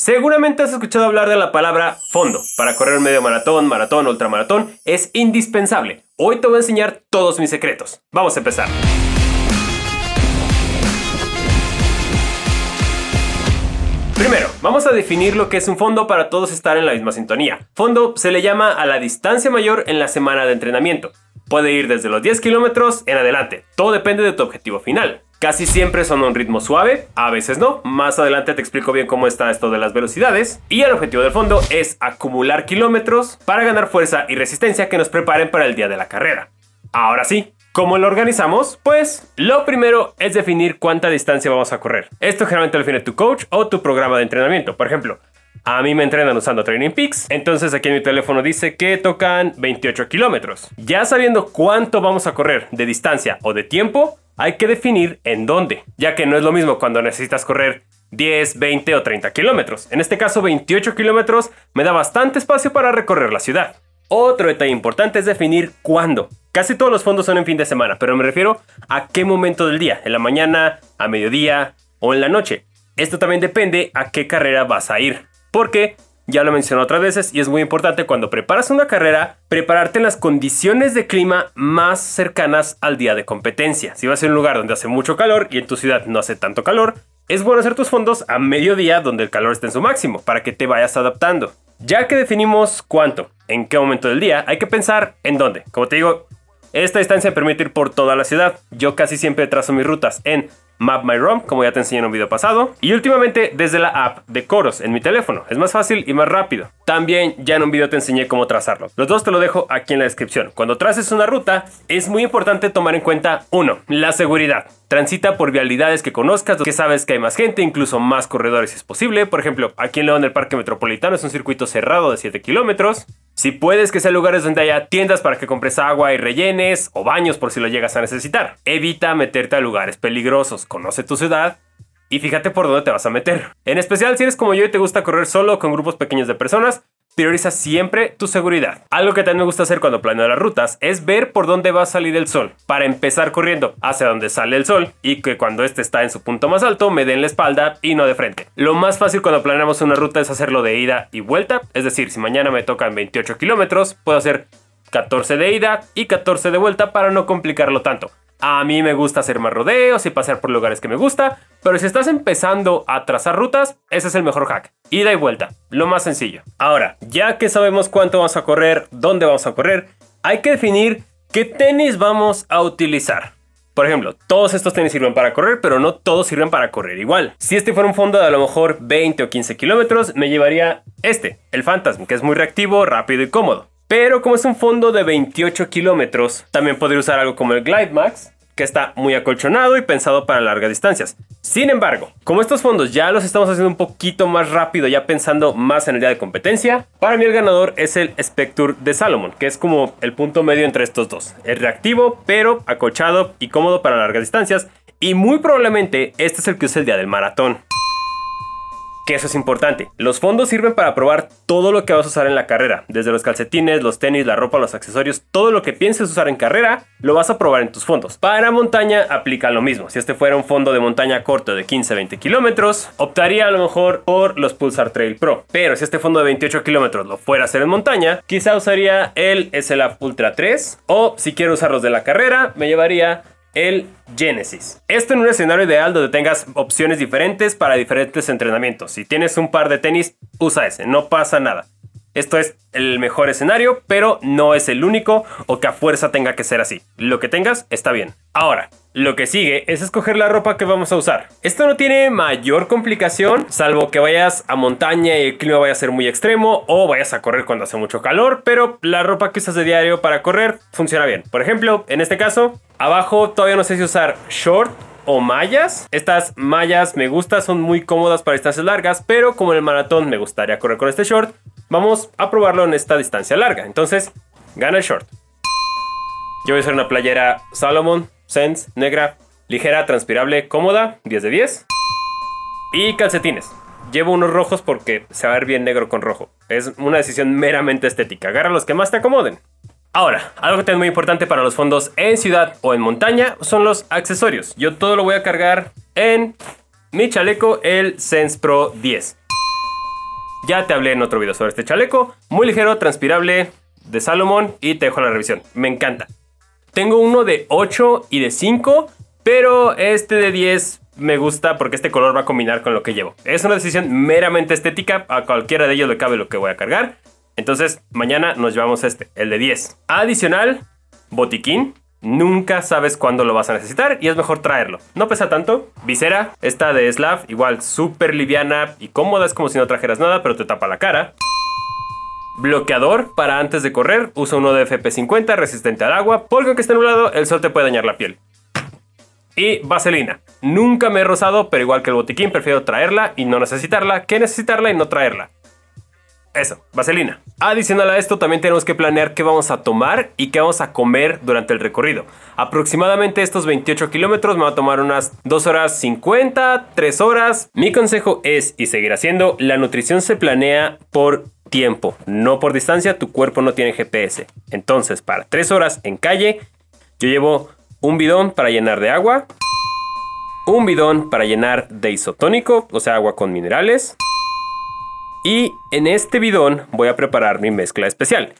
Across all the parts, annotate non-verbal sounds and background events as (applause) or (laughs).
Seguramente has escuchado hablar de la palabra fondo. Para correr medio maratón, maratón, ultramaratón es indispensable. Hoy te voy a enseñar todos mis secretos. Vamos a empezar. Primero, vamos a definir lo que es un fondo para todos estar en la misma sintonía. Fondo se le llama a la distancia mayor en la semana de entrenamiento. Puede ir desde los 10 kilómetros en adelante. Todo depende de tu objetivo final. Casi siempre son a un ritmo suave, a veces no. Más adelante te explico bien cómo está esto de las velocidades. Y el objetivo del fondo es acumular kilómetros para ganar fuerza y resistencia que nos preparen para el día de la carrera. Ahora sí, ¿Cómo lo organizamos? Pues lo primero es definir cuánta distancia vamos a correr. Esto generalmente lo define tu coach o tu programa de entrenamiento. Por ejemplo, a mí me entrenan usando Training Peaks, entonces aquí en mi teléfono dice que tocan 28 kilómetros. Ya sabiendo cuánto vamos a correr de distancia o de tiempo, hay que definir en dónde, ya que no es lo mismo cuando necesitas correr 10, 20 o 30 kilómetros. En este caso, 28 kilómetros me da bastante espacio para recorrer la ciudad. Otro detalle importante es definir cuándo. Casi todos los fondos son en fin de semana, pero me refiero a qué momento del día, en la mañana, a mediodía o en la noche. Esto también depende a qué carrera vas a ir, porque ya lo mencioné otras veces y es muy importante cuando preparas una carrera, prepararte en las condiciones de clima más cercanas al día de competencia. Si vas a un lugar donde hace mucho calor y en tu ciudad no hace tanto calor, es bueno hacer tus fondos a mediodía donde el calor esté en su máximo para que te vayas adaptando. Ya que definimos cuánto, en qué momento del día, hay que pensar en dónde. Como te digo, esta distancia permite ir por toda la ciudad. Yo casi siempre trazo mis rutas en Map My ROM, como ya te enseñé en un video pasado, y últimamente desde la app de Coros en mi teléfono. Es más fácil y más rápido. También ya en un video te enseñé cómo trazarlo. Los dos te lo dejo aquí en la descripción. Cuando traces una ruta, es muy importante tomar en cuenta, uno, la seguridad. Transita por vialidades que conozcas, que sabes que hay más gente, incluso más corredores si es posible. Por ejemplo, aquí en León el Parque Metropolitano es un circuito cerrado de 7 kilómetros. Si puedes que sea lugares donde haya tiendas para que compres agua y rellenes o baños por si lo llegas a necesitar. Evita meterte a lugares peligrosos, conoce tu ciudad y fíjate por dónde te vas a meter. En especial si eres como yo y te gusta correr solo con grupos pequeños de personas, prioriza siempre tu seguridad. Algo que también me gusta hacer cuando planeo las rutas es ver por dónde va a salir el sol, para empezar corriendo hacia donde sale el sol y que cuando este está en su punto más alto me den la espalda y no de frente. Lo más fácil cuando planeamos una ruta es hacerlo de ida y vuelta, es decir, si mañana me tocan 28 kilómetros, puedo hacer 14 de ida y 14 de vuelta para no complicarlo tanto. A mí me gusta hacer más rodeos y pasar por lugares que me gusta, pero si estás empezando a trazar rutas, ese es el mejor hack. Ida y vuelta, lo más sencillo. Ahora, ya que sabemos cuánto vamos a correr, dónde vamos a correr, hay que definir qué tenis vamos a utilizar. Por ejemplo, todos estos tenis sirven para correr, pero no todos sirven para correr igual. Si este fuera un fondo de a lo mejor 20 o 15 kilómetros, me llevaría este, el Phantasm, que es muy reactivo, rápido y cómodo. Pero como es un fondo de 28 kilómetros, también podría usar algo como el Glide Max, que está muy acolchonado y pensado para largas distancias. Sin embargo, como estos fondos ya los estamos haciendo un poquito más rápido, ya pensando más en el día de competencia, para mí el ganador es el Spectre de Salomon, que es como el punto medio entre estos dos. Es reactivo, pero acolchado y cómodo para largas distancias. Y muy probablemente este es el que usa el día del maratón que eso es importante. Los fondos sirven para probar todo lo que vas a usar en la carrera, desde los calcetines, los tenis, la ropa, los accesorios, todo lo que pienses usar en carrera, lo vas a probar en tus fondos. Para montaña aplica lo mismo. Si este fuera un fondo de montaña corto de 15-20 kilómetros, optaría a lo mejor por los Pulsar Trail Pro. Pero si este fondo de 28 kilómetros lo fuera a hacer en montaña, quizá usaría el SLA Ultra 3 o si quiero usar los de la carrera, me llevaría el Genesis. Esto en un escenario ideal donde tengas opciones diferentes para diferentes entrenamientos. Si tienes un par de tenis, usa ese, no pasa nada. Esto es el mejor escenario, pero no es el único o que a fuerza tenga que ser así. Lo que tengas está bien. Ahora, lo que sigue es escoger la ropa que vamos a usar. Esto no tiene mayor complicación, salvo que vayas a montaña y el clima vaya a ser muy extremo o vayas a correr cuando hace mucho calor, pero la ropa que usas de diario para correr funciona bien. Por ejemplo, en este caso, abajo todavía no sé si usar short o mallas. Estas mallas me gustan, son muy cómodas para distancias largas, pero como en el maratón me gustaría correr con este short, vamos a probarlo en esta distancia larga. Entonces, gana el short. Yo voy a usar una playera Salomon Sense negra, ligera, transpirable, cómoda, 10 de 10. Y calcetines. Llevo unos rojos porque se va a ver bien negro con rojo. Es una decisión meramente estética. Agarra los que más te acomoden. Ahora, algo que es muy importante para los fondos en ciudad o en montaña son los accesorios. Yo todo lo voy a cargar en mi chaleco, el Sense Pro 10. Ya te hablé en otro video sobre este chaleco. Muy ligero, transpirable, de Salomon y te dejo la revisión. Me encanta. Tengo uno de 8 y de 5, pero este de 10 me gusta porque este color va a combinar con lo que llevo. Es una decisión meramente estética, a cualquiera de ellos le cabe lo que voy a cargar. Entonces, mañana nos llevamos este, el de 10. Adicional, botiquín. Nunca sabes cuándo lo vas a necesitar y es mejor traerlo. No pesa tanto. Visera, esta de Slav, igual súper liviana y cómoda, es como si no trajeras nada, pero te tapa la cara. Bloqueador para antes de correr, usa uno de FP50 resistente al agua, porque aunque esté nublado, el sol te puede dañar la piel. Y vaselina. Nunca me he rozado, pero igual que el botiquín, prefiero traerla y no necesitarla que necesitarla y no traerla. Eso, vaselina. Adicional a esto, también tenemos que planear qué vamos a tomar y qué vamos a comer durante el recorrido. Aproximadamente estos 28 kilómetros me va a tomar unas 2 horas 50, 3 horas. Mi consejo es, y seguirá siendo, la nutrición se planea por tiempo, no por distancia, tu cuerpo no tiene GPS. Entonces, para 3 horas en calle, yo llevo un bidón para llenar de agua, un bidón para llenar de isotónico, o sea, agua con minerales, y en este bidón voy a preparar mi mezcla especial.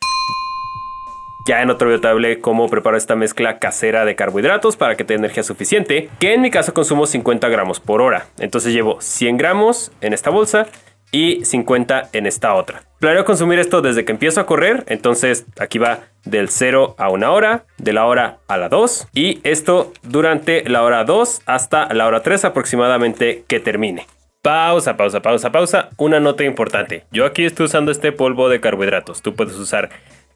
Ya en otro video te hablé cómo preparo esta mezcla casera de carbohidratos para que tenga energía suficiente, que en mi caso consumo 50 gramos por hora. Entonces llevo 100 gramos en esta bolsa y 50 en esta otra. Planeo consumir esto desde que empiezo a correr, entonces aquí va del 0 a una hora, de la hora a la 2 y esto durante la hora 2 hasta la hora 3 aproximadamente que termine. Pausa, pausa, pausa, pausa. Una nota importante. Yo aquí estoy usando este polvo de carbohidratos. Tú puedes usar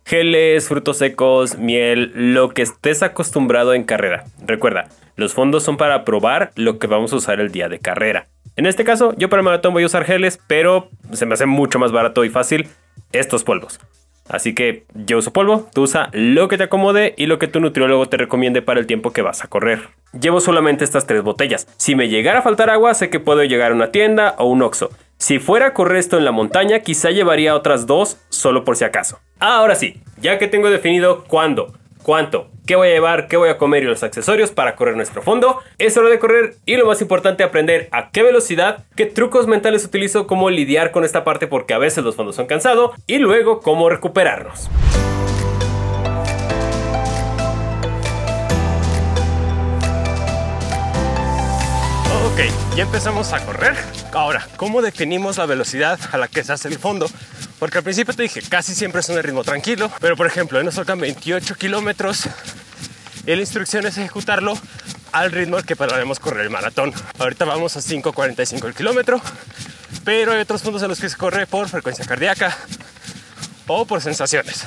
geles, frutos secos, miel, lo que estés acostumbrado en carrera. Recuerda, los fondos son para probar lo que vamos a usar el día de carrera. En este caso, yo para el maratón voy a usar geles, pero se me hace mucho más barato y fácil estos polvos. Así que yo uso polvo, tú usa lo que te acomode y lo que tu nutriólogo te recomiende para el tiempo que vas a correr. Llevo solamente estas tres botellas. Si me llegara a faltar agua, sé que puedo llegar a una tienda o un oxo. Si fuera a correr esto en la montaña, quizá llevaría otras dos solo por si acaso. Ahora sí, ya que tengo definido cuándo, cuánto, qué voy a llevar, qué voy a comer y los accesorios para correr nuestro fondo. Es hora de correr y lo más importante, aprender a qué velocidad, qué trucos mentales utilizo, cómo lidiar con esta parte porque a veces los fondos son cansados y luego cómo recuperarnos. Ok, ya empezamos a correr. Ahora, ¿cómo definimos la velocidad a la que se hace el fondo? Porque al principio te dije, casi siempre es un ritmo tranquilo, pero por ejemplo, nos tocan 28 kilómetros y la instrucción es ejecutarlo al ritmo al que podemos correr el maratón. Ahorita vamos a 5.45 el kilómetro, pero hay otros puntos en los que se corre por frecuencia cardíaca o por sensaciones.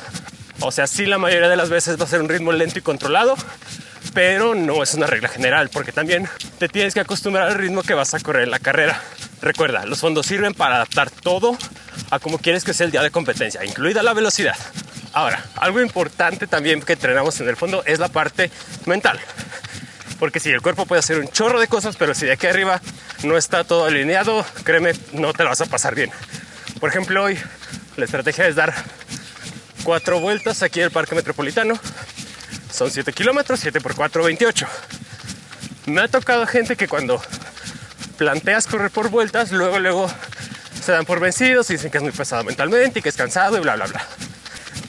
O sea, sí la mayoría de las veces va a ser un ritmo lento y controlado, pero no es una regla general, porque también te tienes que acostumbrar al ritmo que vas a correr en la carrera. Recuerda, los fondos sirven para adaptar todo a como quieres que sea el día de competencia, incluida la velocidad. Ahora, algo importante también que entrenamos en el fondo es la parte mental. Porque si el cuerpo puede hacer un chorro de cosas, pero si de aquí arriba no está todo alineado, créeme, no te lo vas a pasar bien. Por ejemplo, hoy la estrategia es dar cuatro vueltas aquí en el Parque Metropolitano son 7 kilómetros, 7 por 4, 28. Me ha tocado gente que cuando planteas correr por vueltas, luego, luego se dan por vencidos y dicen que es muy pesado mentalmente y que es cansado y bla, bla, bla.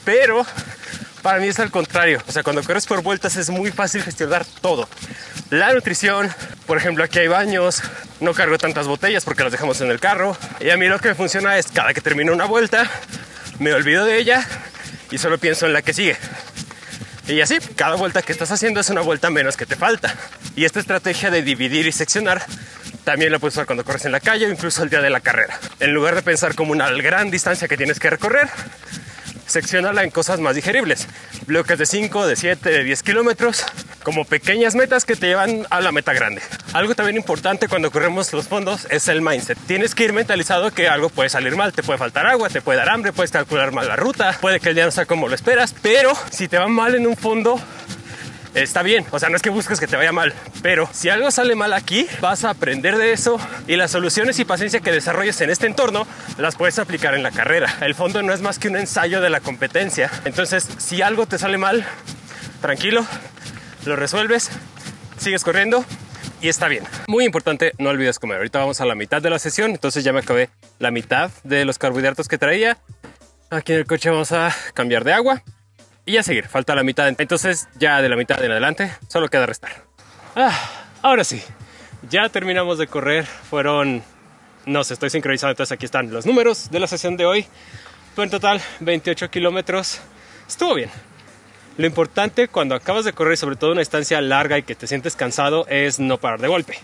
Pero para mí es al contrario. O sea, cuando corres por vueltas es muy fácil gestionar todo. La nutrición, por ejemplo, aquí hay baños, no cargo tantas botellas porque las dejamos en el carro. Y a mí lo que me funciona es cada que termino una vuelta, me olvido de ella y solo pienso en la que sigue. Y así, cada vuelta que estás haciendo es una vuelta menos que te falta. Y esta estrategia de dividir y seccionar también la puedes usar cuando corres en la calle o incluso el día de la carrera. En lugar de pensar como una gran distancia que tienes que recorrer, seccionarla en cosas más digeribles. Bloques de 5, de 7, de 10 kilómetros, como pequeñas metas que te llevan a la meta grande. Algo también importante cuando corremos los fondos es el mindset. Tienes que ir mentalizado que algo puede salir mal, te puede faltar agua, te puede dar hambre, puedes calcular mal la ruta, puede que el día no sea como lo esperas, pero si te va mal en un fondo, está bien. O sea, no es que busques que te vaya mal, pero si algo sale mal aquí, vas a aprender de eso y las soluciones y paciencia que desarrolles en este entorno las puedes aplicar en la carrera. El fondo no es más que un ensayo de la competencia. Entonces, si algo te sale mal, tranquilo, lo resuelves, sigues corriendo y está bien. Muy importante, no olvides comer. Ahorita vamos a la mitad de la sesión, entonces ya me acabé la mitad de los carbohidratos que traía. Aquí en el coche vamos a cambiar de agua y a seguir. Falta la mitad, entonces ya de la mitad en adelante solo queda restar. Ah, ahora sí, ya terminamos de correr. Fueron, no sé, estoy sincronizado, entonces aquí están los números de la sesión de hoy. Fue en total 28 kilómetros. Estuvo bien. Lo importante cuando acabas de correr, sobre todo una distancia larga y que te sientes cansado, es no parar de golpe.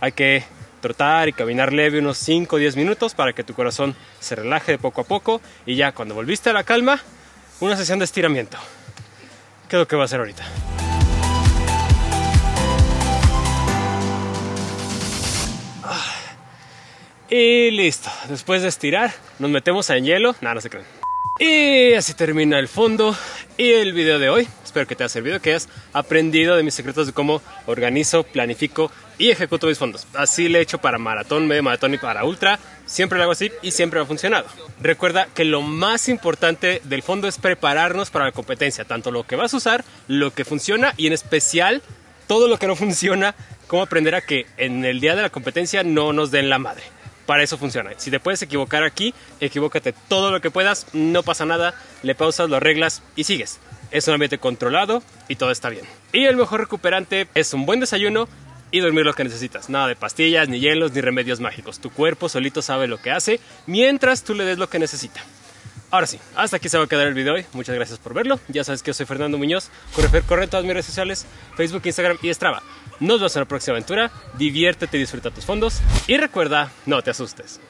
Hay que trotar y caminar leve unos 5 o 10 minutos para que tu corazón se relaje de poco a poco y ya cuando volviste a la calma, una sesión de estiramiento. ¿Qué es lo que va a hacer ahorita? Ah. Y listo. Después de estirar, nos metemos en hielo. Nada, no se creen. Y así termina el fondo y el video de hoy. Espero que te haya servido, que hayas aprendido de mis secretos de cómo organizo, planifico y ejecuto mis fondos. Así le he hecho para maratón, medio maratón y para ultra. Siempre lo hago así y siempre ha funcionado. Recuerda que lo más importante del fondo es prepararnos para la competencia, tanto lo que vas a usar, lo que funciona y en especial todo lo que no (laughs) funciona, cómo aprender a que en el día de la competencia no nos den la madre para eso funciona. Si te puedes equivocar aquí, equivócate todo lo que puedas, no pasa nada, le pausas, lo arreglas y sigues. Es un ambiente controlado y todo está bien. Y el mejor recuperante es un buen desayuno y dormir lo que necesitas. Nada de pastillas, ni hielos, ni remedios mágicos. Tu cuerpo solito sabe lo que hace mientras tú le des lo que necesita. Ahora sí, hasta aquí se va a quedar el video hoy. Muchas gracias por verlo. Ya sabes que yo soy Fernando Muñoz. Corre, corre en todas mis redes sociales, Facebook, Instagram y Strava. Nos vemos en la próxima aventura. Diviértete y disfruta tus fondos. Y recuerda, no te asustes.